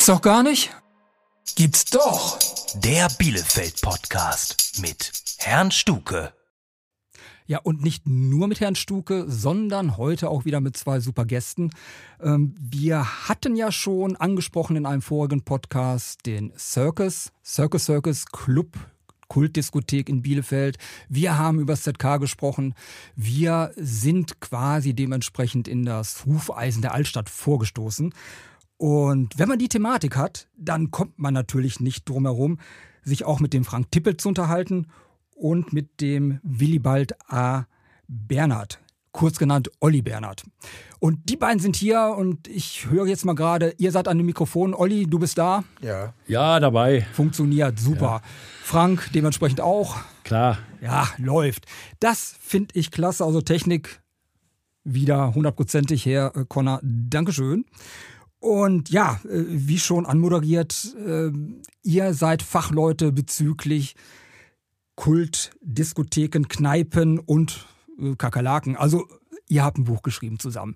Gibt's doch gar nicht? Gibt's doch. Der Bielefeld-Podcast mit Herrn Stuke. Ja, und nicht nur mit Herrn Stuke, sondern heute auch wieder mit zwei super Gästen. Ähm, wir hatten ja schon angesprochen in einem vorigen Podcast den Circus, Circus Circus Club Kultdiskothek in Bielefeld. Wir haben über das ZK gesprochen. Wir sind quasi dementsprechend in das Hufeisen der Altstadt vorgestoßen. Und wenn man die Thematik hat, dann kommt man natürlich nicht drum herum, sich auch mit dem Frank Tippel zu unterhalten und mit dem Willibald A. Bernhard, kurz genannt Olli Bernhard. Und die beiden sind hier und ich höre jetzt mal gerade, ihr seid an dem Mikrofon. Olli, du bist da? Ja. Ja, dabei. Funktioniert, super. Ja. Frank dementsprechend auch? Klar. Ja, läuft. Das finde ich klasse. Also Technik wieder hundertprozentig her, äh, Connor. Dankeschön. Und ja, äh, wie schon anmoderiert, äh, ihr seid Fachleute bezüglich Kult, Diskotheken, Kneipen und äh, Kakerlaken. Also ihr habt ein Buch geschrieben zusammen.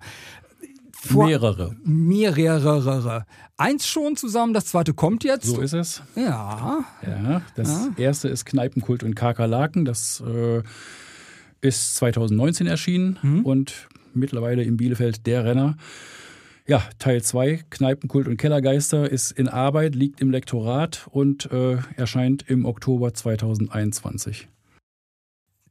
Vor mehrere. Mehrere. Eins schon zusammen, das zweite kommt jetzt. So ist es. Ja. Ja, das ja. erste ist Kneipenkult und Kakerlaken. Das äh, ist 2019 erschienen mhm. und mittlerweile in Bielefeld der Renner. Ja, Teil 2, Kneipenkult und Kellergeister, ist in Arbeit, liegt im Lektorat und äh, erscheint im Oktober 2021.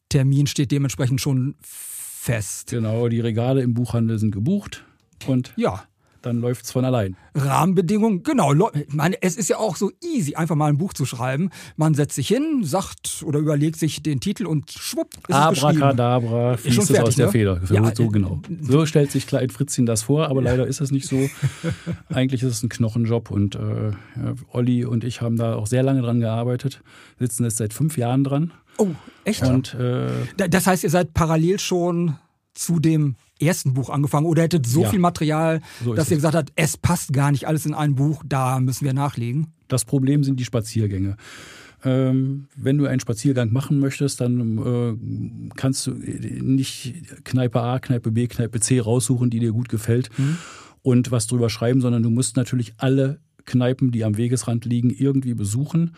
Termin steht dementsprechend schon fest. Genau, die Regale im Buchhandel sind gebucht und ja dann läuft es von allein. Rahmenbedingungen, genau. meine, es ist ja auch so easy, einfach mal ein Buch zu schreiben. Man setzt sich hin, sagt oder überlegt sich den Titel und schwupp, ist Abracadabra, fließt es aus der ne? Feder. So, ja, so genau. So stellt sich Klein Fritzchen das vor, aber leider ist es nicht so. Eigentlich ist es ein Knochenjob und äh, Olli und ich haben da auch sehr lange dran gearbeitet, sitzen jetzt seit fünf Jahren dran. Oh, echt? Und, äh, das heißt, ihr seid parallel schon zu dem ersten Buch angefangen oder hättet so ja. viel Material, so dass ihr gesagt habt, es passt gar nicht alles in ein Buch, da müssen wir nachlegen? Das Problem sind die Spaziergänge. Ähm, wenn du einen Spaziergang machen möchtest, dann äh, kannst du nicht Kneipe A, Kneipe B, Kneipe C raussuchen, die dir gut gefällt mhm. und was drüber schreiben, sondern du musst natürlich alle Kneipen, die am Wegesrand liegen, irgendwie besuchen.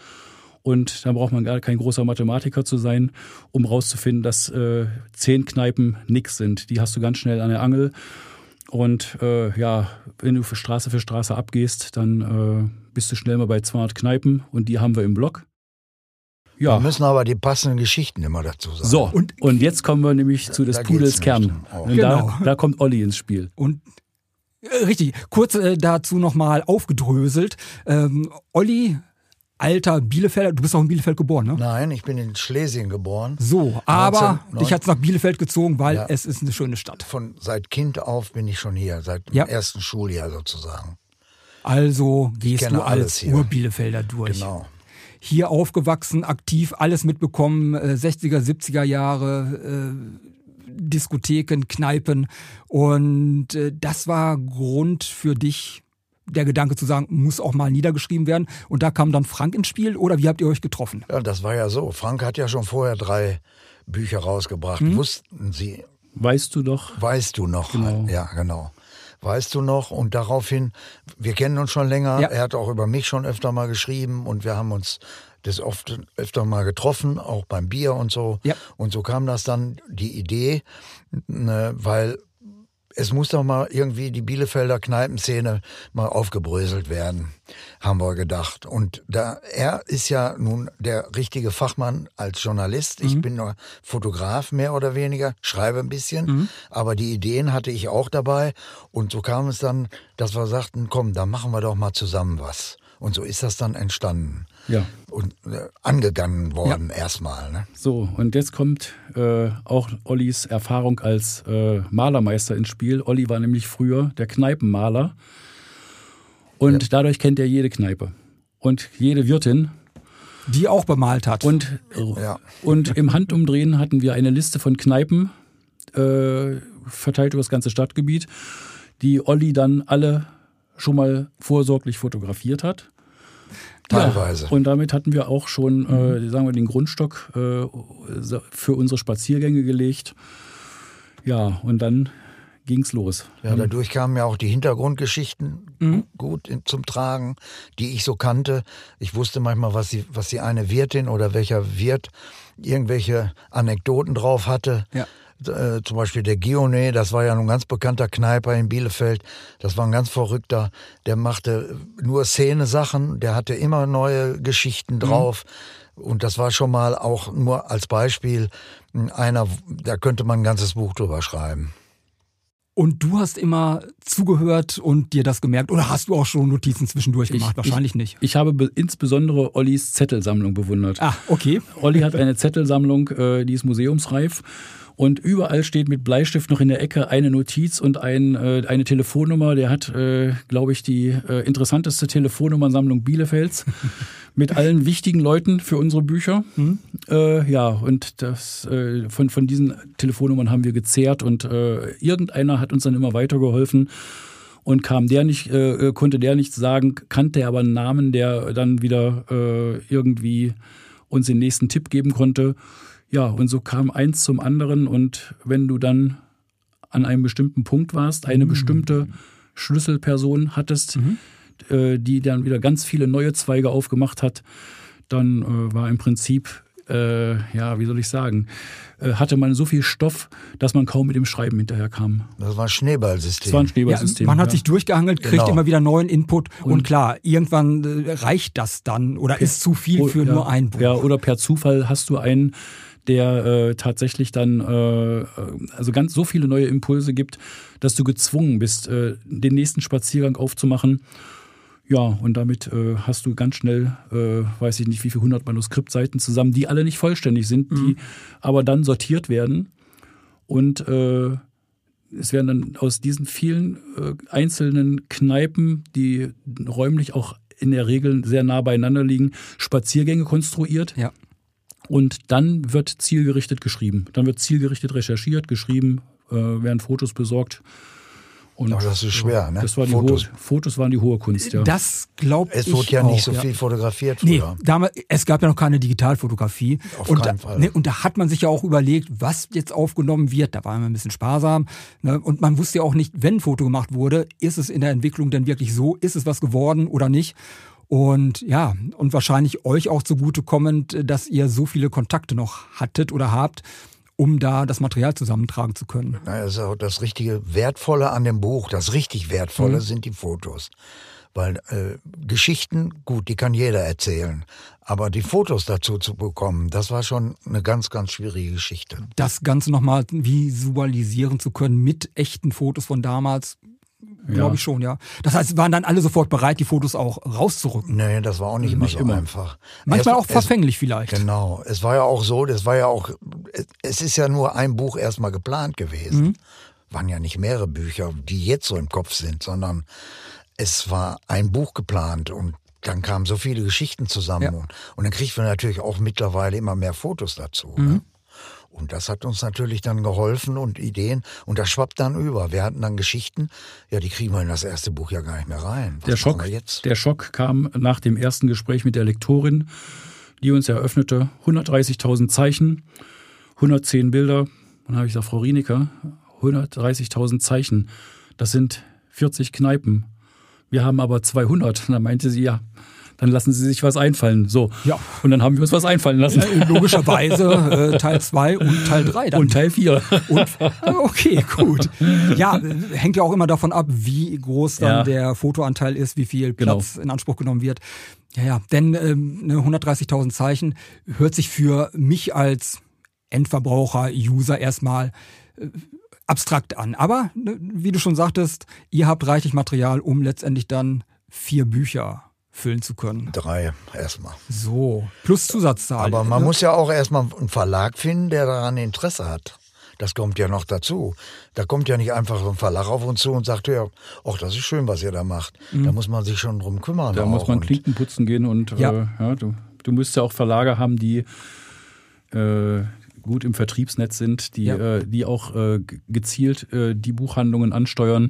Und da braucht man gar kein großer Mathematiker zu sein, um rauszufinden, dass äh, zehn Kneipen nix sind. Die hast du ganz schnell an der Angel. Und äh, ja, wenn du für Straße für Straße abgehst, dann äh, bist du schnell mal bei 200 Kneipen und die haben wir im Blog. Ja. Wir müssen aber die passenden Geschichten immer dazu sagen. So, und, und jetzt kommen wir nämlich zu des Pudels Kern. Und genau. da, da kommt Olli ins Spiel. Und äh, Richtig, kurz äh, dazu nochmal aufgedröselt. Ähm, Olli alter Bielefelder. Du bist auch in Bielefeld geboren, ne? Nein, ich bin in Schlesien geboren. So, aber 19, dich hat es nach Bielefeld gezogen, weil ja, es ist eine schöne Stadt. Von seit Kind auf bin ich schon hier, seit dem ja. ersten Schuljahr sozusagen. Also gehst du als Ur-Bielefelder durch. Genau. Hier aufgewachsen, aktiv, alles mitbekommen, äh, 60er, 70er Jahre, äh, Diskotheken, Kneipen. Und äh, das war Grund für dich, der Gedanke zu sagen, muss auch mal niedergeschrieben werden. Und da kam dann Frank ins Spiel oder wie habt ihr euch getroffen? Ja, das war ja so. Frank hat ja schon vorher drei Bücher rausgebracht. Hm? Wussten Sie? Weißt du doch? Weißt du noch? Genau. Ja, genau. Weißt du noch? Und daraufhin, wir kennen uns schon länger. Ja. Er hat auch über mich schon öfter mal geschrieben und wir haben uns das oft öfter mal getroffen, auch beim Bier und so. Ja. Und so kam das dann die Idee, ne, weil es muss doch mal irgendwie die Bielefelder Kneipenszene mal aufgebröselt werden, haben wir gedacht. Und da er ist ja nun der richtige Fachmann als Journalist. Ich mhm. bin nur Fotograf mehr oder weniger, schreibe ein bisschen, mhm. aber die Ideen hatte ich auch dabei. Und so kam es dann, dass wir sagten, komm, dann machen wir doch mal zusammen was. Und so ist das dann entstanden ja. und äh, angegangen worden ja. erstmal. Ne? So, und jetzt kommt äh, auch Ollis Erfahrung als äh, Malermeister ins Spiel. Olli war nämlich früher der Kneipenmaler und ja. dadurch kennt er jede Kneipe und jede Wirtin. Die auch bemalt hat. Und, ja. und im Handumdrehen hatten wir eine Liste von Kneipen äh, verteilt über das ganze Stadtgebiet, die Olli dann alle schon mal vorsorglich fotografiert hat. Teilweise. Ja, und damit hatten wir auch schon, äh, mhm. sagen wir, den Grundstock äh, für unsere Spaziergänge gelegt. Ja, und dann ging's los. Ja, dadurch kamen ja auch die Hintergrundgeschichten mhm. gut in, zum Tragen, die ich so kannte. Ich wusste manchmal, was die, was die eine Wirtin oder welcher Wirt irgendwelche Anekdoten drauf hatte. Ja. Äh, zum Beispiel der Gione, das war ja ein ganz bekannter Kneiper in Bielefeld. Das war ein ganz verrückter. Der machte nur Szene-Sachen. Der hatte immer neue Geschichten drauf. Mhm. Und das war schon mal auch nur als Beispiel einer, da könnte man ein ganzes Buch drüber schreiben. Und du hast immer zugehört und dir das gemerkt oder hast du auch schon Notizen zwischendurch gemacht? Ich, Wahrscheinlich ich, nicht. Ich habe insbesondere Ollis Zettelsammlung bewundert. Ah, okay. Olli hat eine Zettelsammlung, äh, die ist museumsreif und überall steht mit Bleistift noch in der Ecke eine Notiz und ein, äh, eine Telefonnummer. Der hat, äh, glaube ich, die äh, interessanteste Telefonnummernsammlung Bielefelds mit allen wichtigen Leuten für unsere Bücher. Mhm. Äh, ja, und das, äh, von, von diesen Telefonnummern haben wir gezehrt und äh, irgendeiner hat uns dann immer weitergeholfen. Und kam der nicht, äh, konnte der nicht sagen, kannte er aber einen Namen, der dann wieder äh, irgendwie uns den nächsten Tipp geben konnte. Ja, und so kam eins zum anderen und wenn du dann an einem bestimmten Punkt warst, eine mhm. bestimmte Schlüsselperson hattest, mhm. äh, die dann wieder ganz viele neue Zweige aufgemacht hat, dann äh, war im Prinzip, äh, ja, wie soll ich sagen, äh, hatte man so viel Stoff, dass man kaum mit dem Schreiben hinterherkam. Das war ein Schneeballsystem. Das war ein Schneeballsystem. Ja, man hat ja. sich durchgehangelt, kriegt genau. immer wieder neuen Input und, und klar, irgendwann äh, reicht das dann oder ist zu viel für ja, nur ein Buch. Ja, oder per Zufall hast du einen der äh, tatsächlich dann äh, also ganz so viele neue Impulse gibt, dass du gezwungen bist, äh, den nächsten Spaziergang aufzumachen. Ja, und damit äh, hast du ganz schnell, äh, weiß ich nicht, wie viele hundert Manuskriptseiten zusammen, die alle nicht vollständig sind, mhm. die aber dann sortiert werden. Und äh, es werden dann aus diesen vielen äh, einzelnen Kneipen, die räumlich auch in der Regel sehr nah beieinander liegen, Spaziergänge konstruiert. Ja. Und dann wird zielgerichtet geschrieben. Dann wird zielgerichtet recherchiert, geschrieben, äh, werden Fotos besorgt. Und Aber das ist schwer, ne? Das war Fotos. Hohe, Fotos waren die hohe Kunst, ja. Das glaube ich. Es wurde ja auch, nicht so ja. viel fotografiert früher. Nee, damals, es gab ja noch keine Digitalfotografie. Auf und keinen da, Fall. Ne, und da hat man sich ja auch überlegt, was jetzt aufgenommen wird. Da war man ein bisschen sparsam. Ne? Und man wusste ja auch nicht, wenn ein Foto gemacht wurde, ist es in der Entwicklung denn wirklich so? Ist es was geworden oder nicht? Und ja, und wahrscheinlich euch auch zugutekommend, dass ihr so viele Kontakte noch hattet oder habt, um da das Material zusammentragen zu können. Also das richtige Wertvolle an dem Buch, das richtig Wertvolle mhm. sind die Fotos. Weil äh, Geschichten, gut, die kann jeder erzählen. Aber die Fotos dazu zu bekommen, das war schon eine ganz, ganz schwierige Geschichte. Das Ganze nochmal visualisieren zu können mit echten Fotos von damals, Glaube ja. ich schon, ja. Das heißt, waren dann alle sofort bereit, die Fotos auch rauszurücken? Nee, das war auch nicht, nicht immer so einfach. Manchmal es, auch verfänglich es, vielleicht. Genau. Es war ja auch so, das war ja auch, es ist ja nur ein Buch erstmal geplant gewesen. Mhm. Waren ja nicht mehrere Bücher, die jetzt so im Kopf sind, sondern es war ein Buch geplant und dann kamen so viele Geschichten zusammen. Ja. Und, und, dann kriegt man natürlich auch mittlerweile immer mehr Fotos dazu. Mhm. Ne? Und das hat uns natürlich dann geholfen und Ideen. Und das schwappt dann über. Wir hatten dann Geschichten, ja, die kriegen wir in das erste Buch ja gar nicht mehr rein. Was der Schock, der Schock kam nach dem ersten Gespräch mit der Lektorin, die uns eröffnete, 130.000 Zeichen, 110 Bilder. Dann habe ich gesagt, Frau Rienecker, 130.000 Zeichen, das sind 40 Kneipen. Wir haben aber 200. Und dann meinte sie, ja, dann lassen Sie sich was einfallen. So. Ja. Und dann haben wir uns was einfallen lassen. Ja, logischerweise äh, Teil 2 und Teil 3 dann. Und Teil 4. okay, gut. Ja, hängt ja auch immer davon ab, wie groß dann ja. der Fotoanteil ist, wie viel genau. Platz genau. in Anspruch genommen wird. Ja, ja, denn ähm, 130.000 Zeichen hört sich für mich als Endverbraucher, User erstmal äh, abstrakt an. Aber ne, wie du schon sagtest, ihr habt reichlich Material, um letztendlich dann vier Bücher füllen zu können. Drei erstmal. So, plus Zusatzzahlen. Aber man muss ja auch erstmal einen Verlag finden, der daran Interesse hat. Das kommt ja noch dazu. Da kommt ja nicht einfach so ein Verlag auf uns zu und sagt, ja, ach, das ist schön, was ihr da macht. Mhm. Da muss man sich schon drum kümmern. Da muss man Klinken putzen gehen und ja. Äh, ja du, du musst ja auch Verlage haben, die äh, gut im Vertriebsnetz sind, die, ja. äh, die auch äh, gezielt äh, die Buchhandlungen ansteuern,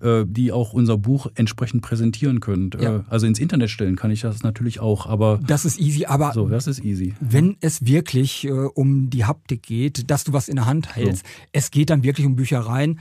äh, die auch unser Buch entsprechend präsentieren können. Ja. Äh, also ins Internet stellen kann ich das natürlich auch, aber. Das ist easy, aber. So, das ist easy. Wenn es wirklich äh, um die Haptik geht, dass du was in der Hand hältst, so. es geht dann wirklich um Büchereien.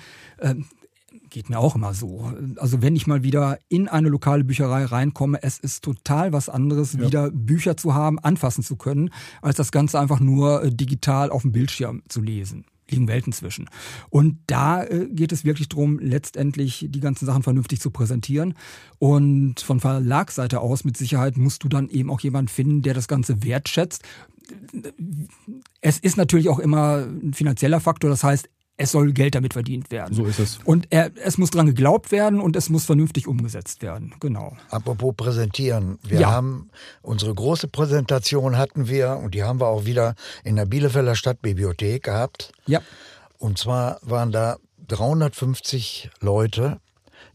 Geht mir auch immer so. Also wenn ich mal wieder in eine lokale Bücherei reinkomme, es ist total was anderes, ja. wieder Bücher zu haben, anfassen zu können, als das Ganze einfach nur äh, digital auf dem Bildschirm zu lesen liegen Welten zwischen. Und da äh, geht es wirklich darum, letztendlich die ganzen Sachen vernünftig zu präsentieren. Und von Verlagsseite aus mit Sicherheit musst du dann eben auch jemanden finden, der das Ganze wertschätzt. Es ist natürlich auch immer ein finanzieller Faktor. Das heißt, es soll Geld damit verdient werden. So ist es. Und er, es muss dran geglaubt werden und es muss vernünftig umgesetzt werden. Genau. Apropos präsentieren. Wir ja. haben unsere große Präsentation hatten wir und die haben wir auch wieder in der Bielefelder Stadtbibliothek gehabt. Ja. Und zwar waren da 350 Leute,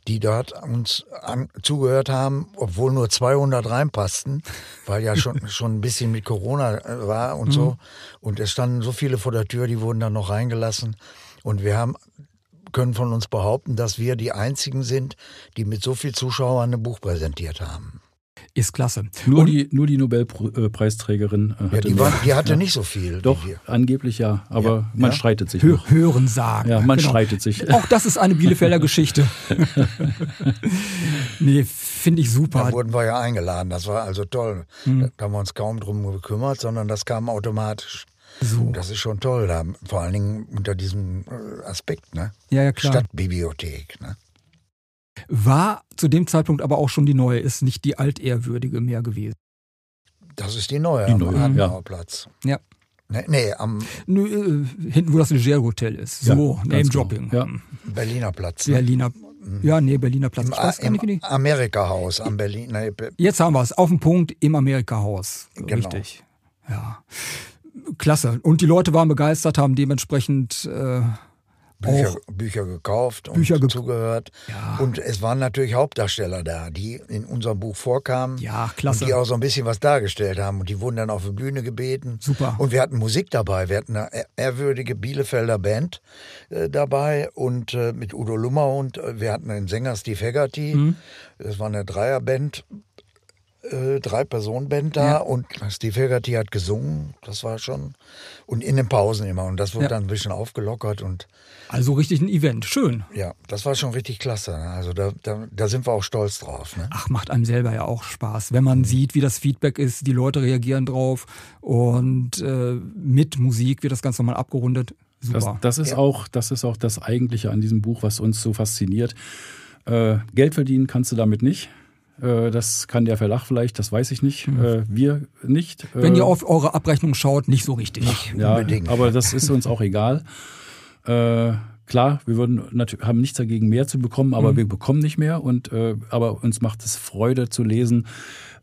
die dort uns an, zugehört haben, obwohl nur 200 reinpassten, weil ja schon, schon ein bisschen mit Corona äh, war und mhm. so. Und es standen so viele vor der Tür, die wurden dann noch reingelassen. Und wir haben können von uns behaupten, dass wir die einzigen sind, die mit so viel Zuschauern ein Buch präsentiert haben. Ist klasse. Nur, die, nur die Nobelpreisträgerin hatte, ja, die, war, die hatte ja. nicht so viel. Doch, angeblich ja, aber ja. man streitet sich. Hör, hören sagen. Ja, man genau. streitet sich. Auch das ist eine Bielefelder Geschichte. nee, finde ich super. Da wurden wir ja eingeladen, das war also toll. Mhm. Da haben wir uns kaum drum gekümmert, sondern das kam automatisch. So. Das ist schon toll, da, vor allen Dingen unter diesem äh, Aspekt, ne? Ja, ja, klar. Stadtbibliothek, ne? War zu dem Zeitpunkt aber auch schon die neue, ist nicht die altehrwürdige mehr gewesen. Das ist die neue, die neue am Adenauerplatz. Ja. Nee, nee am. Nö, äh, hinten, wo das Leger Hotel ist. So, ja, Name-Dropping. Genau. Ja. Berliner Platz. Ne? Berliner ja, nee, Berliner Platz. Im, weiß. Amerika-Haus am Berlin. Nee, Jetzt haben wir es. Auf dem Punkt im Amerika-Haus. Genau. Richtig. Ja klasse. Und die Leute waren begeistert, haben dementsprechend äh, Bücher, Bücher gekauft und Bücher ge zugehört. Ja. Und es waren natürlich Hauptdarsteller da, die in unserem Buch vorkamen. Ja, klasse. Und die auch so ein bisschen was dargestellt haben. Und die wurden dann auf die Bühne gebeten. Super. Und wir hatten Musik dabei. Wir hatten eine ehrwürdige Bielefelder Band äh, dabei und äh, mit Udo Lummer und äh, wir hatten einen Sänger Steve Haggerty. Mhm. Das war eine Dreierband äh, drei Personen Band da ja. und Steve Haggerty hat gesungen, das war schon und in den Pausen immer und das wurde ja. dann ein bisschen aufgelockert und also richtig ein Event, schön. Ja, das war schon richtig klasse. Ne? Also da, da, da sind wir auch stolz drauf. Ne? Ach, macht einem selber ja auch Spaß, wenn man mhm. sieht, wie das Feedback ist, die Leute reagieren drauf und äh, mit Musik wird das Ganze nochmal abgerundet. Super. Das, das ist ja. auch, das ist auch das Eigentliche an diesem Buch, was uns so fasziniert. Äh, Geld verdienen kannst du damit nicht. Äh, das kann der Verlag vielleicht, das weiß ich nicht. Mhm. Wir nicht. Wenn ihr äh, auf eure Abrechnung schaut, nicht so richtig. Nicht ja, unbedingt. Aber das ist uns auch egal. Klar, wir würden haben nichts dagegen, mehr zu bekommen, aber mhm. wir bekommen nicht mehr. Und aber uns macht es Freude zu lesen.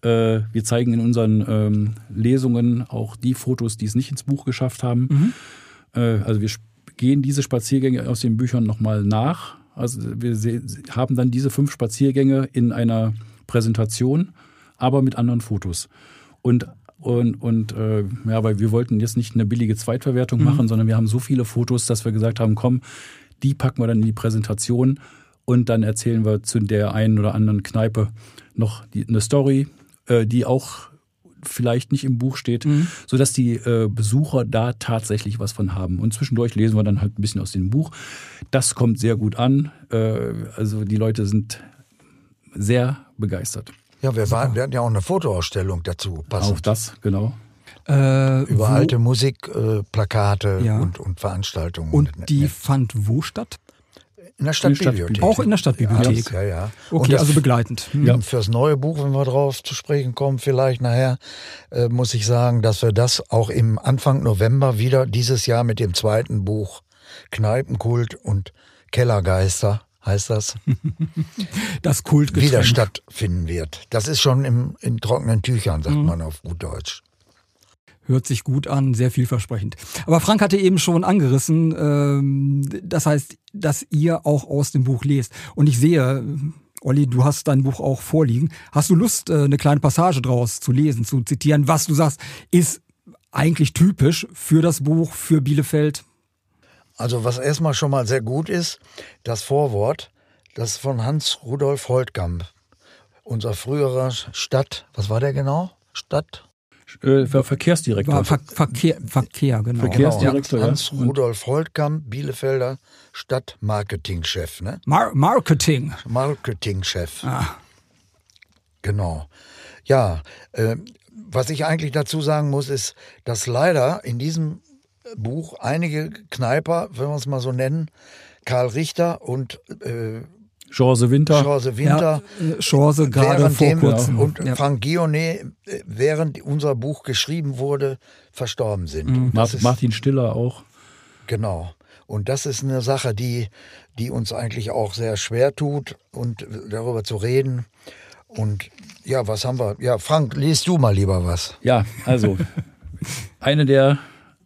wir zeigen in unseren ähm, Lesungen auch die Fotos, die es nicht ins Buch geschafft haben. Mhm. also wir gehen diese Spaziergänge aus den Büchern nochmal nach. Also wir haben dann diese fünf Spaziergänge in einer Präsentation, aber mit anderen Fotos. Und und, und äh, ja, weil wir wollten jetzt nicht eine billige Zweitverwertung mhm. machen, sondern wir haben so viele Fotos, dass wir gesagt haben, komm, die packen wir dann in die Präsentation und dann erzählen wir zu der einen oder anderen Kneipe noch die, eine Story, äh, die auch vielleicht nicht im Buch steht, mhm. sodass die äh, Besucher da tatsächlich was von haben. Und zwischendurch lesen wir dann halt ein bisschen aus dem Buch. Das kommt sehr gut an. Äh, also die Leute sind sehr begeistert. Ja, wir, waren, wir hatten ja auch eine Fotoausstellung dazu. Passend. Auch das, genau. Äh, Über wo? alte Musikplakate äh, ja. und, und, Veranstaltungen. Und die fand wo statt? In der Stadtbibliothek. Auch in der Stadtbibliothek. Ja, ja. Okay, das, also begleitend. Hm. Ja. Fürs neue Buch, wenn wir drauf zu sprechen kommen, vielleicht nachher, äh, muss ich sagen, dass wir das auch im Anfang November wieder dieses Jahr mit dem zweiten Buch Kneipenkult und Kellergeister heißt das. das Kultgetränk. Wieder stattfinden wird. Das ist schon im, in trockenen Tüchern, sagt mhm. man auf gut Deutsch. Hört sich gut an, sehr vielversprechend. Aber Frank hatte eben schon angerissen, ähm, das heißt, dass ihr auch aus dem Buch lest. Und ich sehe, Olli, du hast dein Buch auch vorliegen. Hast du Lust, äh, eine kleine Passage draus zu lesen, zu zitieren, was du sagst, ist eigentlich typisch für das Buch, für Bielefeld? Also was erstmal schon mal sehr gut ist, das Vorwort, das von Hans Rudolf Holtkamp, unser früherer Stadt, was war der genau? Stadt? Äh, Verkehrsdirektor. Ver Verkehr, Verkehr, genau. Verkehrsdirektor, ja. Hans Rudolf Holtkamp, Bielefelder Stadtmarketingchef. Ne? Mar Marketing. Marketingchef. Ah. Genau. Ja, äh, was ich eigentlich dazu sagen muss, ist, dass leider in diesem Buch einige Kneiper, wenn wir es mal so nennen, Karl Richter und äh, Chance Winter. Chance Winter. Ja, Chance gerade vor dem, kurzem. Und ja. Frank Guionet, äh, während unser Buch geschrieben wurde, verstorben sind. Mhm. Martin Stiller auch. Genau. Und das ist eine Sache, die, die uns eigentlich auch sehr schwer tut und darüber zu reden. Und ja, was haben wir? Ja, Frank, liest du mal lieber was. Ja, also eine der,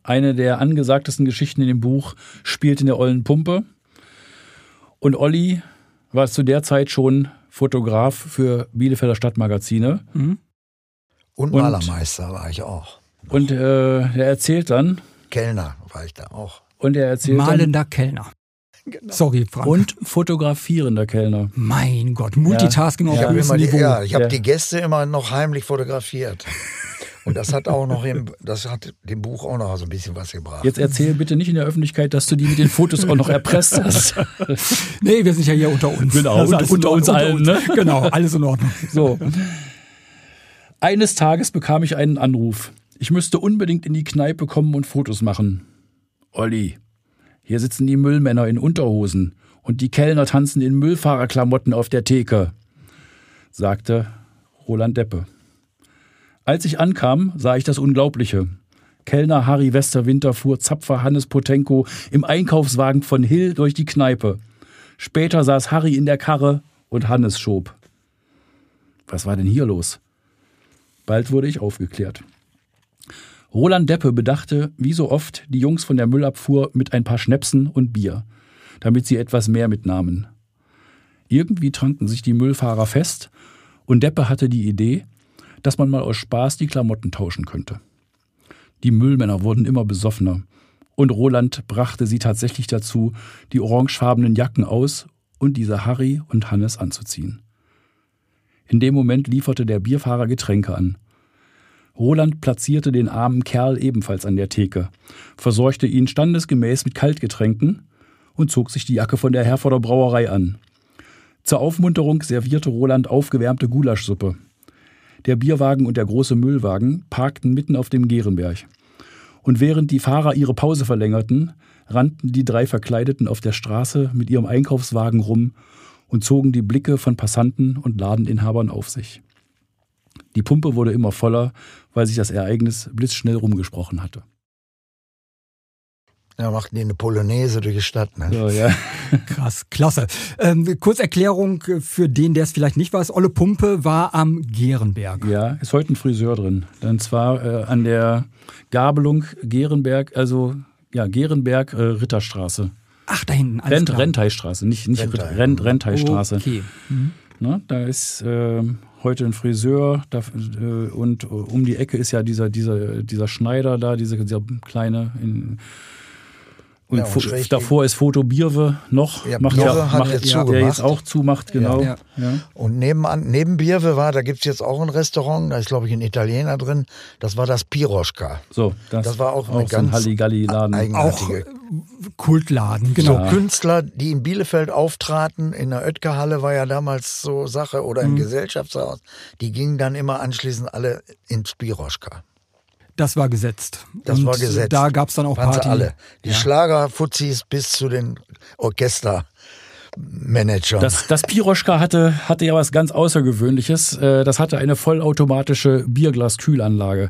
eine der angesagtesten Geschichten in dem Buch spielt in der Ollen Pumpe. Und Olli war zu der Zeit schon Fotograf für Bielefelder Stadtmagazine. Mhm. Und Malermeister war ich auch. Und äh, er erzählt dann. Kellner war ich da auch. Und er erzählt Malender dann, Kellner. Genau. Sorry, Frank. Und fotografierender Kellner. Mein Gott, Multitasking ja. auf ja, höchstem Niveau. Ja, ich habe ja. die Gäste immer noch heimlich fotografiert. Und das hat auch noch im, das hat dem Buch auch noch so ein bisschen was gebracht. Jetzt erzähl bitte nicht in der Öffentlichkeit, dass du die mit den Fotos auch noch erpresst hast. nee, wir sind ja hier unter uns. Genau, unter, unter, uns allen. Uns. Ne? Genau, alles in Ordnung. So. Eines Tages bekam ich einen Anruf. Ich müsste unbedingt in die Kneipe kommen und Fotos machen. Olli, hier sitzen die Müllmänner in Unterhosen und die Kellner tanzen in Müllfahrerklamotten auf der Theke, sagte Roland Deppe. Als ich ankam, sah ich das Unglaubliche. Kellner Harry Westerwinter fuhr Zapfer Hannes Potenko im Einkaufswagen von Hill durch die Kneipe. Später saß Harry in der Karre und Hannes schob. Was war denn hier los? Bald wurde ich aufgeklärt. Roland Deppe bedachte, wie so oft, die Jungs von der Müllabfuhr mit ein paar Schnäpsen und Bier, damit sie etwas mehr mitnahmen. Irgendwie tranken sich die Müllfahrer fest und Deppe hatte die Idee, dass man mal aus Spaß die Klamotten tauschen könnte. Die Müllmänner wurden immer besoffener und Roland brachte sie tatsächlich dazu, die orangefarbenen Jacken aus und diese Harry und Hannes anzuziehen. In dem Moment lieferte der Bierfahrer Getränke an – Roland platzierte den armen Kerl ebenfalls an der Theke, versorgte ihn standesgemäß mit Kaltgetränken und zog sich die Jacke von der Herforder Brauerei an. Zur Aufmunterung servierte Roland aufgewärmte Gulaschsuppe. Der Bierwagen und der große Müllwagen parkten mitten auf dem Gehrenberg. Und während die Fahrer ihre Pause verlängerten, rannten die drei Verkleideten auf der Straße mit ihrem Einkaufswagen rum und zogen die Blicke von Passanten und Ladeninhabern auf sich. Die Pumpe wurde immer voller, weil sich das Ereignis blitzschnell rumgesprochen hatte. Ja, machten die eine Polonaise durch die Stadt. Ne? So, ja. Krass, klasse. Ähm, Kurzerklärung für den, der es vielleicht nicht weiß. Olle Pumpe war am Gehrenberg. Ja, ist heute ein Friseur drin. Und zwar äh, an der Gabelung Gehrenberg, also ja, Gehrenberg, äh, Ritterstraße. Ach, da hinten. Rent, Renteistraße, nicht, nicht Rentei. Rent, Renteistraße. Okay. Mhm. Ne, da ist äh, heute ein Friseur da, äh, und äh, um die Ecke ist ja dieser, dieser, dieser Schneider da, dieser, dieser kleine in, und, ja, und davor ist Foto Bierwe noch, ja, macht Bierwe ja, hat macht, jetzt ja, der jetzt auch zumacht, genau. Ja. Und nebenan, neben Bierwe war, da gibt es jetzt auch ein Restaurant, da ist glaube ich ein Italiener drin, das war das Piroschka. So, das, das war auch, auch eine so ganz Halligalli-Laden. Eigenartige. Auch Kultladen, genau. So Künstler, die in Bielefeld auftraten, in der Oetker-Halle war ja damals so Sache, oder im mhm. Gesellschaftshaus, die gingen dann immer anschließend alle ins Piroschka. Das war gesetzt. Das und war gesetzt. Da gab es dann auch Party. alle. Die ja. Schlagerfuzis bis zu den Orchestermanagern. Das, das Piroschka hatte, hatte ja was ganz Außergewöhnliches. Äh, das hatte eine vollautomatische Bierglaskühlanlage.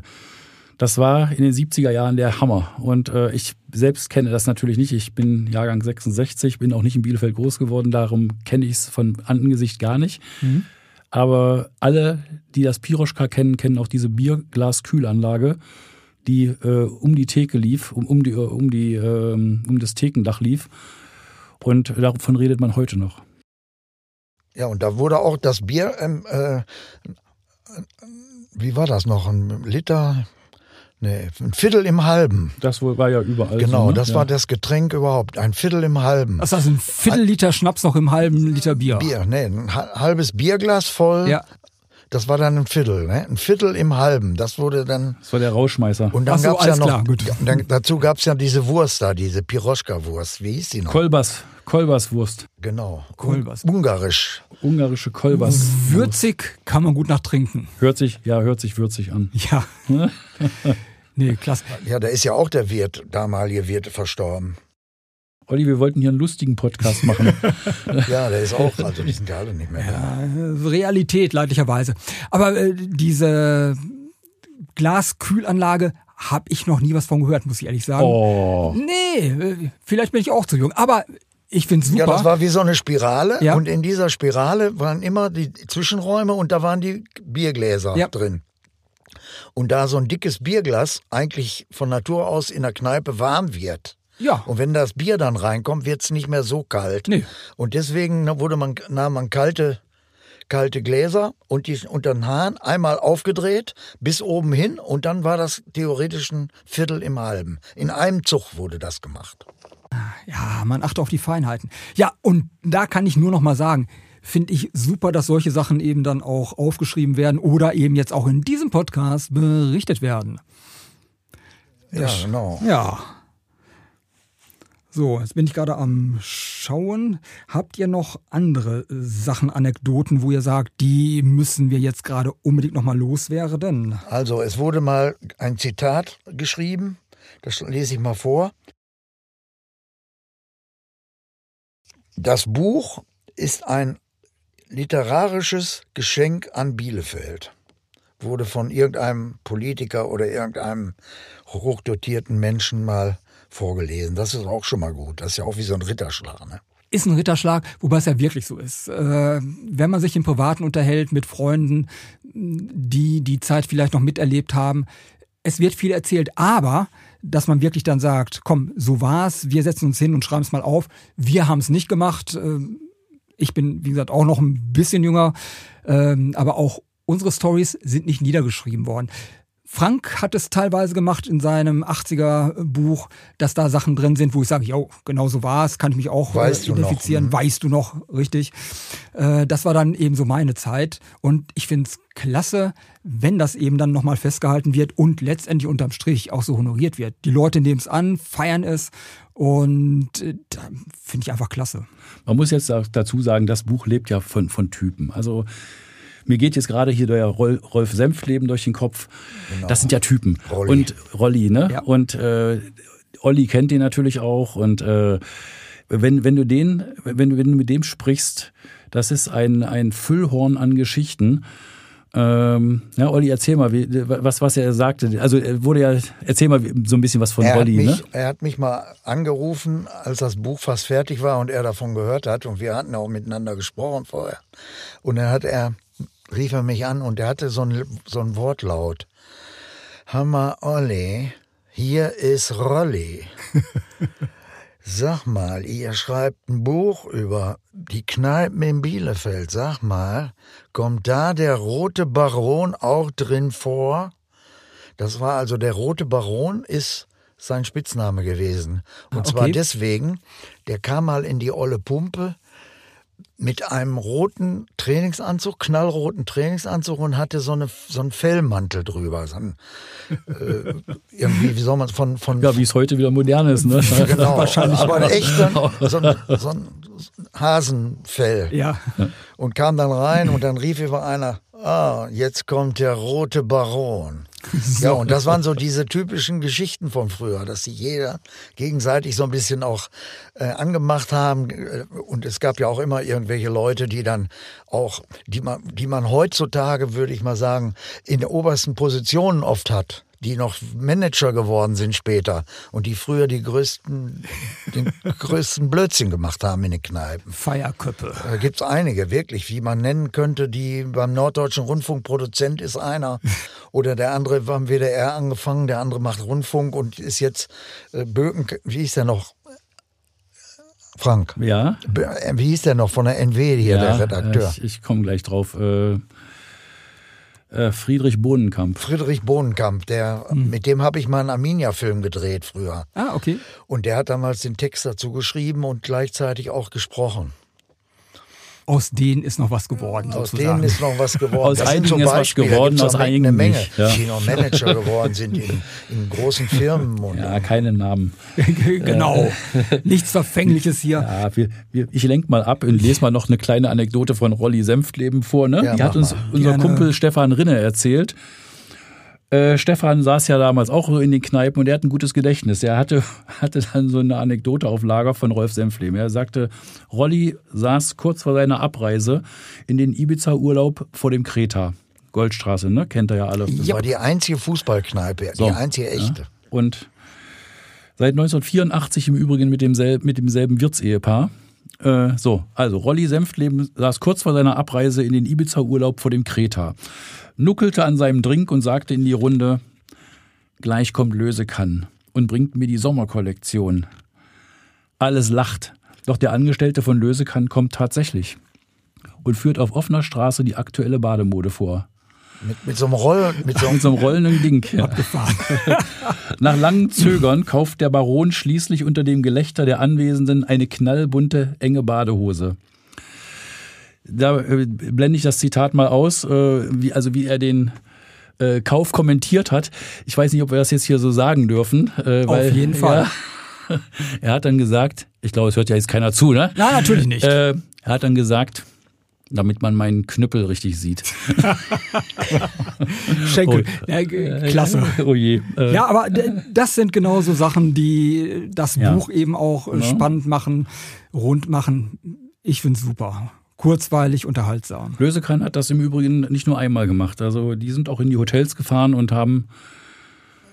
Das war in den 70er Jahren der Hammer. Und äh, ich selbst kenne das natürlich nicht. Ich bin Jahrgang 66, bin auch nicht in Bielefeld groß geworden. Darum kenne ich es von Angesicht gar nicht. Mhm. Aber alle, die das Piroschka kennen, kennen auch diese Bierglaskühlanlage, die äh, um die Theke lief, um, um, die, um, die, äh, um das Thekendach lief. Und davon redet man heute noch. Ja, und da wurde auch das Bier, ähm, äh, wie war das noch, ein Liter, Nee, ein Viertel im Halben. Das war ja überall. Genau, so, ne? das ja. war das Getränk überhaupt. Ein Viertel im Halben. Das heißt, ein Viertel Liter Schnaps noch im halben Liter Bier. Bier, nee, ein ha- halbes Bierglas voll. Ja. Das war dann ein Viertel, ne? Ein Viertel im Halben. Das wurde dann. Das war der Rauschmeißer. Und dann so, gab's ja noch. klar. Dann, dazu gab's ja diese Wurst da, diese Piroschka-Wurst. Wie hieß die noch? Kolbas, Kolbaswurst. genau. Kolbas. Ungarisch. Ungarische Kolbas. Würzig kann man gut nachtrinken. Hört sich, ja, hört sich würzig an. Ja. nee, klasse. Ja, da ist ja auch der Wirt, damalige Wirt, verstorben. Olli, wir wollten hier einen lustigen Podcast machen. Ja, der ist auch, also die sind ja alle nicht mehr. Äh, Realität, leidlicherweise. Aber äh, diese Glaskühlanlage habe ich noch nie was von gehört, muss ich ehrlich sagen. Oh. Nee, äh, vielleicht bin ich auch zu jung. Aber ich finde super. Ja, das war wie so eine Spirale Ja. und in dieser Spirale waren immer die Zwischenräume und da waren die Biergläser Ja. drin. Und da so ein dickes Bierglas eigentlich von Natur aus in der Kneipe warm wird. Ja. Und wenn das Bier dann reinkommt, wird's nicht mehr so kalt. Nee. Und deswegen wurde man, nahm man kalte, kalte Gläser und die unter den Hahn einmal aufgedreht bis oben hin und dann war das theoretisch ein Viertel im Halben. In einem Zug wurde das gemacht. Ja, man achtet auf die Feinheiten. Ja, und da kann ich nur noch mal sagen, finde ich super, dass solche Sachen eben dann auch aufgeschrieben werden oder eben jetzt auch in diesem Podcast berichtet werden. Ja, genau. Ja. So, jetzt bin ich gerade am Schauen. Habt ihr noch andere Sachen, Anekdoten, wo ihr sagt, die müssen wir jetzt gerade unbedingt noch mal loswerden? Also es wurde mal ein Zitat geschrieben, das lese ich mal vor. Das Buch ist ein literarisches Geschenk an Bielefeld. Wurde von irgendeinem Politiker oder irgendeinem hochdotierten Menschen mal vorgelesen. Das ist auch schon mal gut. Das ist ja auch wie so ein Ritterschlag. Ne? Ist ein Ritterschlag, wobei es ja wirklich so ist. Äh, wenn man sich im Privaten unterhält mit Freunden, die die Zeit vielleicht noch miterlebt haben, es wird viel erzählt, aber dass man wirklich dann sagt, komm, so war's, wir setzen uns hin und schreiben es mal auf. Wir haben es nicht gemacht. Ähm, Ich bin, wie gesagt, auch noch ein bisschen jünger, ähm, aber auch unsere Stories sind nicht niedergeschrieben worden. Frank hat es teilweise gemacht in seinem 80er Buch, dass da Sachen drin sind, wo ich sage, jo, genau so war es, kann ich mich auch Weißt äh, du noch, identifizieren, hm? weißt du noch, richtig. Äh, das war dann eben so meine Zeit und ich finde es klasse, wenn das eben dann nochmal festgehalten wird und letztendlich unterm Strich auch so honoriert wird. Die Leute nehmen es an, feiern es und äh, da finde ich einfach klasse. Man muss jetzt auch dazu sagen, das Buch lebt ja von, von Typen. Also mir geht jetzt gerade hier der Rol- Rolf Senfleben durch den Kopf. Das sind ja Typen. Rolli. Und Rolli, ne? Ja. Und äh, Olli kennt den natürlich auch. Und äh, wenn, wenn du den, wenn du, wenn du mit dem sprichst, das ist ein, ein Füllhorn an Geschichten. Ähm, ja, Olli, erzähl mal, wie, was, was er sagte. Also er wurde ja, erzähl mal so ein bisschen was von Er hat, Olli, mich, ne? er hat mich mal angerufen, als das Buch fast fertig war und er davon gehört hat. Und wir hatten auch miteinander gesprochen vorher. Und dann hat er, rief er mich an und er hatte so ein, so ein Wortlaut. Hammer Olli, hier ist Rolli. Sag mal, ihr schreibt ein Buch über die Kneipen in Bielefeld. Sag mal, kommt da der rote Baron auch drin vor? Das war also der rote Baron ist sein Spitzname gewesen. Und Ah, zwar okay. deswegen, der kam mal in die olle Pumpe mit einem roten Trainingsanzug, knallroten Trainingsanzug und hatte so, eine, so einen Fellmantel drüber. So ein, äh, irgendwie, wie soll man von, von Ja, wie es heute wieder modern ist, ne? genau, wahrscheinlich aber ein echter, so ein, so ein Hasenfell. Ja. Und kam dann rein und dann rief über einer, ah, jetzt kommt der rote Baron. Ja, und das waren so diese typischen Geschichten von früher, dass sie jeder gegenseitig so ein bisschen auch äh, angemacht haben. Äh, Und es gab ja auch immer irgendwelche Leute, die dann auch, die man, die man heutzutage, würde ich mal sagen, in der obersten Positionen oft hat die noch Manager geworden sind später und die früher die größten, den größten Blödsinn gemacht haben in den Kneipen. Feierköppe. Da gibt's einige, wirklich, wie man nennen könnte, die beim Norddeutschen Rundfunk Produzent ist einer. Oder der andere beim WDR angefangen, der andere macht Rundfunk und ist jetzt äh, Böken, wie hieß der noch? Frank. Ja. Äh, Wie hieß der noch von der NW hier, der Redakteur? Ich, ich komme gleich drauf. Äh, Friedrich Bohnenkamp. Friedrich Bohnenkamp, der, mhm. mit dem habe ich mal einen Arminia-Film gedreht früher. Ah, okay. Und der hat damals den Text dazu geschrieben und gleichzeitig auch gesprochen. Aus denen ist noch was geworden. Aus denen ist noch was geworden. aus das einigen ist was geworden, aus einigen eine Menge, nicht, ja. die noch Manager geworden sind in, in großen Firmen. Und ja, keine Namen. genau. Nichts Verfängliches hier. Ja, wir, wir, ich lenke mal ab und lese mal noch eine kleine Anekdote von Rolli Senftleben vor. Ne? Ja, die hat uns mal. unser Gerne. Kumpel Stefan Rinne erzählt. Äh, Stefan saß ja damals auch so in den Kneipen und er hat ein gutes Gedächtnis. Er hatte, hatte dann so eine Anekdote auf Lager von Rolf Senflehm. Er sagte, Rolli saß kurz vor seiner Abreise in den Ibiza-Urlaub vor dem Kreta. Goldstraße, ne? Kennt ihr ja alle. Das war die einzige Fußballkneipe, so, die einzige echte. Ja. Und seit 1984 im Übrigen mit demselben, mit demselben Wirtsehepaar. Äh, so, also Rolli Senftleben saß kurz vor seiner Abreise in den Ibiza-Urlaub vor dem Kreta nuckelte an seinem Drink und sagte in die Runde, gleich kommt Lösekann und bringt mir die Sommerkollektion. Alles lacht, doch der Angestellte von Lösekann kommt tatsächlich und führt auf offener Straße die aktuelle Bademode vor. Mit, mit, so, einem Roll, mit, so, mit so einem rollenden Ding. Ja. Nach langem Zögern kauft der Baron schließlich unter dem Gelächter der Anwesenden eine knallbunte, enge Badehose da äh, blende ich das Zitat mal aus, äh, wie, also wie er den äh, Kauf kommentiert hat. Ich weiß nicht, ob wir das jetzt hier so sagen dürfen. Weil, Auf jeden Fall. Ja, er hat dann gesagt, ich glaube, es hört ja jetzt keiner zu, ne? Nein, natürlich nicht. Er hat dann gesagt, damit man meinen Knüppel richtig sieht. Schenkel, oh, ja, klasse. Oh je. Ja, aber das sind genau so Sachen, die das ja. Buch eben auch ja. Genau. spannend machen, rund machen. Ich finde es super kurzweilig, unterhaltsam. Lösekran hat das im Übrigen nicht nur einmal gemacht. Also die sind auch in die Hotels gefahren und haben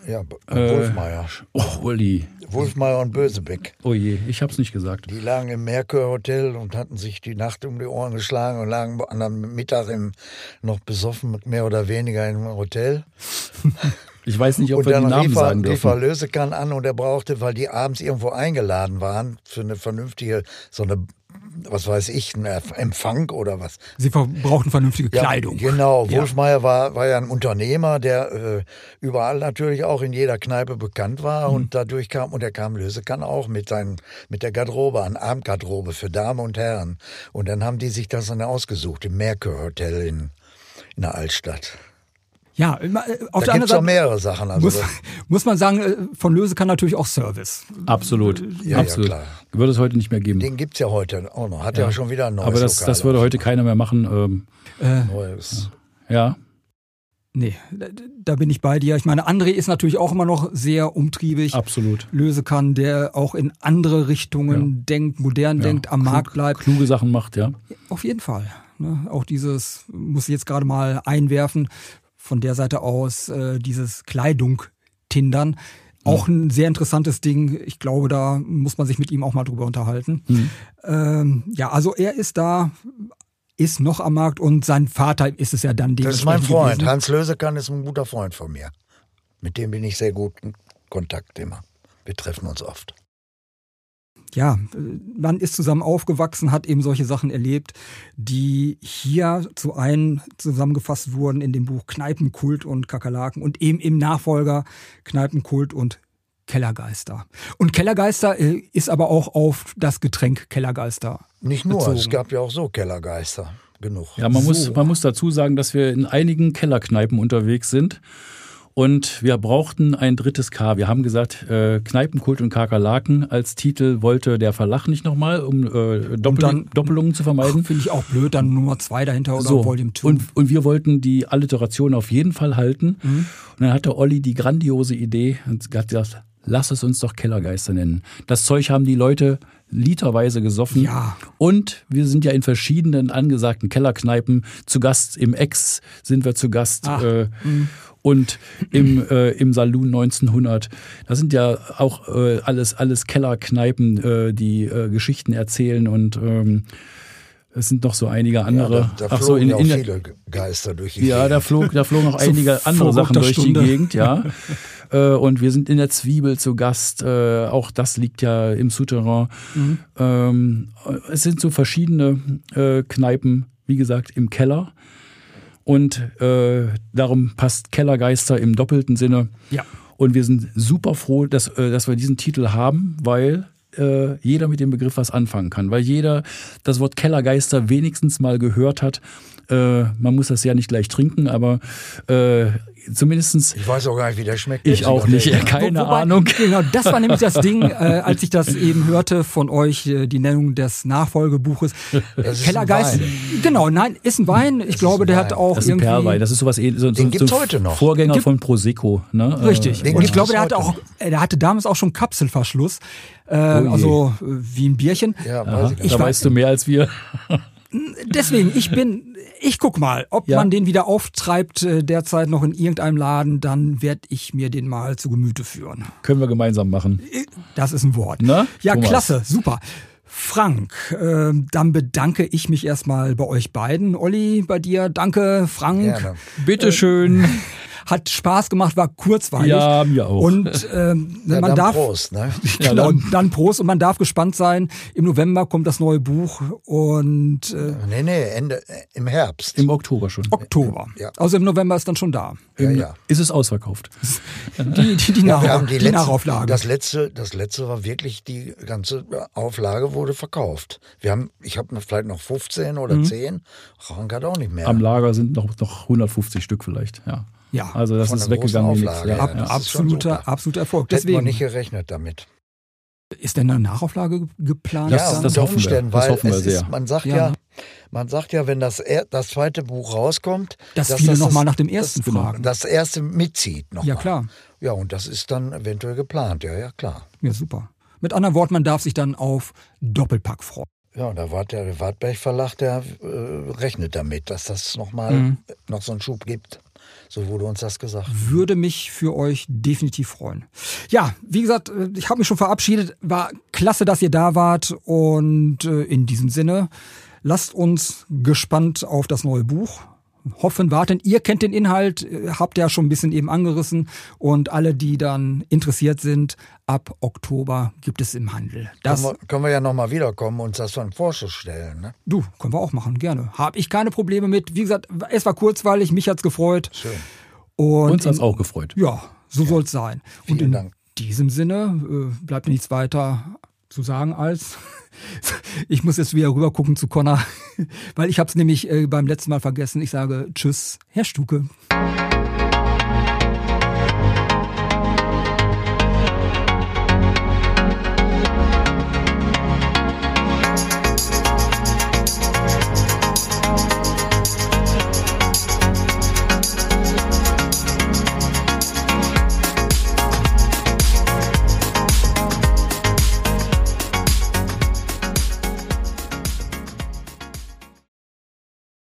ja, äh, Wolfmeier. Oh, Uli. Wolfmeier und Bösebeck. Oh je, ich hab's nicht gesagt. Die lagen im Merkur Hotel und hatten sich die Nacht um die Ohren geschlagen und lagen am Mittag im, noch besoffen, mehr oder weniger im Hotel. Ich weiß nicht, ob und wir die Namen rief er, sagen dürfen. rief er Lösekan an und er brauchte, weil die abends irgendwo eingeladen waren für eine vernünftige, so eine was weiß ich, ein Empfang oder was. Sie brauchten vernünftige Kleidung. Ja, genau. Ja. Wolfmeier war, war ja ein Unternehmer, der äh, überall natürlich auch in jeder Kneipe bekannt war mhm. und dadurch kam, und er kam Lösekan auch mit seinen, mit der Garderobe, an Abendgarderobe für Damen und Herren. Und dann haben die sich das dann ausgesucht im Merkur Hotel in, in der Altstadt. Ja, äh, auf da der anderen Seite mehrere Sachen. Also muss, muss, man sagen, äh, von Löse kann natürlich auch Service. Absolut, ja, absolut. Ja, klar. Würde es heute nicht mehr geben. Den gibt es ja heute auch noch. Hat ja, ja schon wieder ein neues Aber das, das würde heute keiner mehr machen. Ähm, äh, neues. Ja. Nee, da bin ich bei dir. Ich meine, André ist natürlich auch immer noch sehr umtriebig. Absolut. Löse kann, der auch in andere Richtungen denkt, modern denkt, am Klug, Markt bleibt. Kluge Sachen macht, ja. Auf jeden Fall. Ne? Auch dieses, muss ich jetzt gerade mal einwerfen, von der Seite aus äh, dieses Kleidung tindern. Auch ein sehr interessantes Ding. Ich glaube, da muss man sich mit ihm auch mal drüber unterhalten. Mhm. Ähm, ja, also er ist da, ist noch am Markt und sein Vater ist es ja dann Das ist mein Freund. Gewesen. Hans Lösekan ist ein guter Freund von mir. Mit dem bin ich sehr gut in Kontakt immer. Wir treffen uns oft ja, man ist zusammen aufgewachsen, hat eben solche Sachen erlebt, die hier zu einem zusammengefasst wurden in dem Buch Kneipenkult und Kakerlaken und eben im Nachfolger Kneipenkult und Kellergeister. Und Kellergeister äh, ist aber auch auf das Getränk Kellergeister. Nicht nur, bezogen. es gab ja auch so Kellergeister. Genug. Ja, man, so. muss, man muss dazu sagen, dass wir in einigen Kellerkneipen unterwegs sind und wir brauchten ein drittes K. Wir haben gesagt, äh, Kneipenkult und Kakerlaken als Titel wollte der Verlag nicht nochmal, um äh, Doppel dann, Doppelungen zu vermeiden. Finde ich auch blöd, dann Nummer zwei dahinter oder so. Volume 2. Und, und wir wollten die Alliteration auf jeden Fall halten. Mhm. Und dann hatte Olli die grandiose Idee und hat gesagt, lass es uns doch Kellergeister nennen. Das Zeug haben die Leute literweise gesoffen. Ja. Und wir sind ja in verschiedenen angesagten Kellerkneipen zu Gast. Im Ex sind wir zu Gast. Ach, äh, mhm und im, äh, im Saloon 1900. Das sind ja auch äh, alles, alles Kellerkneipen, äh, die äh, Geschichten erzählen und ähm, es sind noch so einige andere. Ja, da, da Ach so, in, in viele Geister durch die Ja, da flog, da flogen noch einige andere Sachen durch Stunde. die Gegend, ja. äh, und wir sind in der Zwiebel zu Gast. Äh, auch das liegt ja im Souterrain. Mhm. Ähm, es sind so verschiedene äh, Kneipen, wie gesagt, im Keller. Und äh, darum passt Kellergeister im doppelten Sinne. Ja. Und wir sind super froh, dass, äh, dass wir diesen Titel haben, weil äh, jeder mit dem Begriff was anfangen kann, weil jeder das Wort Kellergeister wenigstens mal gehört hat. Äh, man muss das ja nicht gleich trinken, aber äh, zumindestens. Ich weiß auch gar nicht, wie der schmeckt. Ich auch nicht, ja, keine Wobei, Ahnung. Genau, das war nämlich das Ding, äh, als ich das eben hörte von euch, äh, die Nennung des Nachfolgebuches. Das Kellergeist. Genau, nein, ist ein Wein. Ich das glaube, der hat auch das ist irgendwie. Perlwein. Das ist sowas so, so, Den gibt's so heute noch. Vorgänger Gibt, von Prosecco. Ne? Richtig. Den Und ich glaube, der hatte auch, der hatte damals auch schon Kapselverschluss. Äh, oh also wie ein Bierchen. Ja, weiß ich da weiß, weißt du mehr als wir. Deswegen, ich bin, ich guck mal, ob ja. man den wieder auftreibt äh, derzeit noch in irgendeinem Laden, dann werde ich mir den mal zu Gemüte führen. Können wir gemeinsam machen. Das ist ein Wort. Na? Ja, Thomas. klasse, super. Frank, äh, dann bedanke ich mich erstmal bei euch beiden. Olli, bei dir, danke, Frank. Gerne. Bitteschön. Äh, hat Spaß gemacht, war kurzweilig. Ja, mir auch. Und ähm, ja, man darf Prost, ne? genau, ja, dann, dann Prost und man darf gespannt sein. Im November kommt das neue Buch und äh, nee, nee, Ende äh, im Herbst. Im Oktober schon. Oktober. Ja. Also im November ist dann schon da. Ja, ja. Ist es ausverkauft? Die, die, die, ja, Nach, die, die letzte, Nachauflage. Das letzte, das letzte war wirklich die ganze Auflage wurde verkauft. Wir haben, ich habe vielleicht noch 15 oder mhm. 10. Rank hat auch nicht mehr. Am Lager sind noch, noch 150 Stück vielleicht. Ja. Ja, also das ist weggegangen nichts. Ja, ja, absoluter, absoluter Erfolg. Deswegen Hätten wir nicht gerechnet damit. Ist denn eine Nachauflage geplant? Ja, das, das hoffen wir. Das hoffen wir sehr. Ist, man sagt ja, ja, man sagt ja, wenn das, das zweite Buch rauskommt, dass, dass viele das nochmal nach dem ersten das, fragen. Das erste mitzieht noch Ja, mal. klar. Ja, und das ist dann eventuell geplant. Ja, ja, klar. Ja, super. Mit anderen Worten, man darf sich dann auf Doppelpack freuen. Ja, da war der Wartberg Verlag, der äh, rechnet damit, dass das nochmal mhm. noch so einen Schub gibt. So wurde uns das gesagt. Würde mich für euch definitiv freuen. Ja, wie gesagt, äh, ich habe mich schon verabschiedet. War klasse, dass ihr da wart. Und äh, in diesem Sinne, lasst uns gespannt auf das neue Buch hoffen, warten. Ihr kennt den Inhalt, äh, habt ja schon ein bisschen eben angerissen und alle, die dann interessiert sind, ab Oktober gibt es im Handel. Das können, wir, können wir ja nochmal wiederkommen und uns das von Vorschuss stellen. Ne? Du, können wir auch machen, gerne. Habe ich keine Probleme mit. Wie gesagt, es war kurzweilig, mich hat's gefreut. Schön. Und uns hat's auch gefreut. Ja, so ja. soll's sein. Vielen und in Dank. diesem Sinne äh, bleibt mir nichts weiter zu sagen als ich muss jetzt wieder rüber gucken zu Connor, weil ich habe es nämlich äh, beim letzten Mal vergessen. Ich sage Tschüss, Herr Stuke.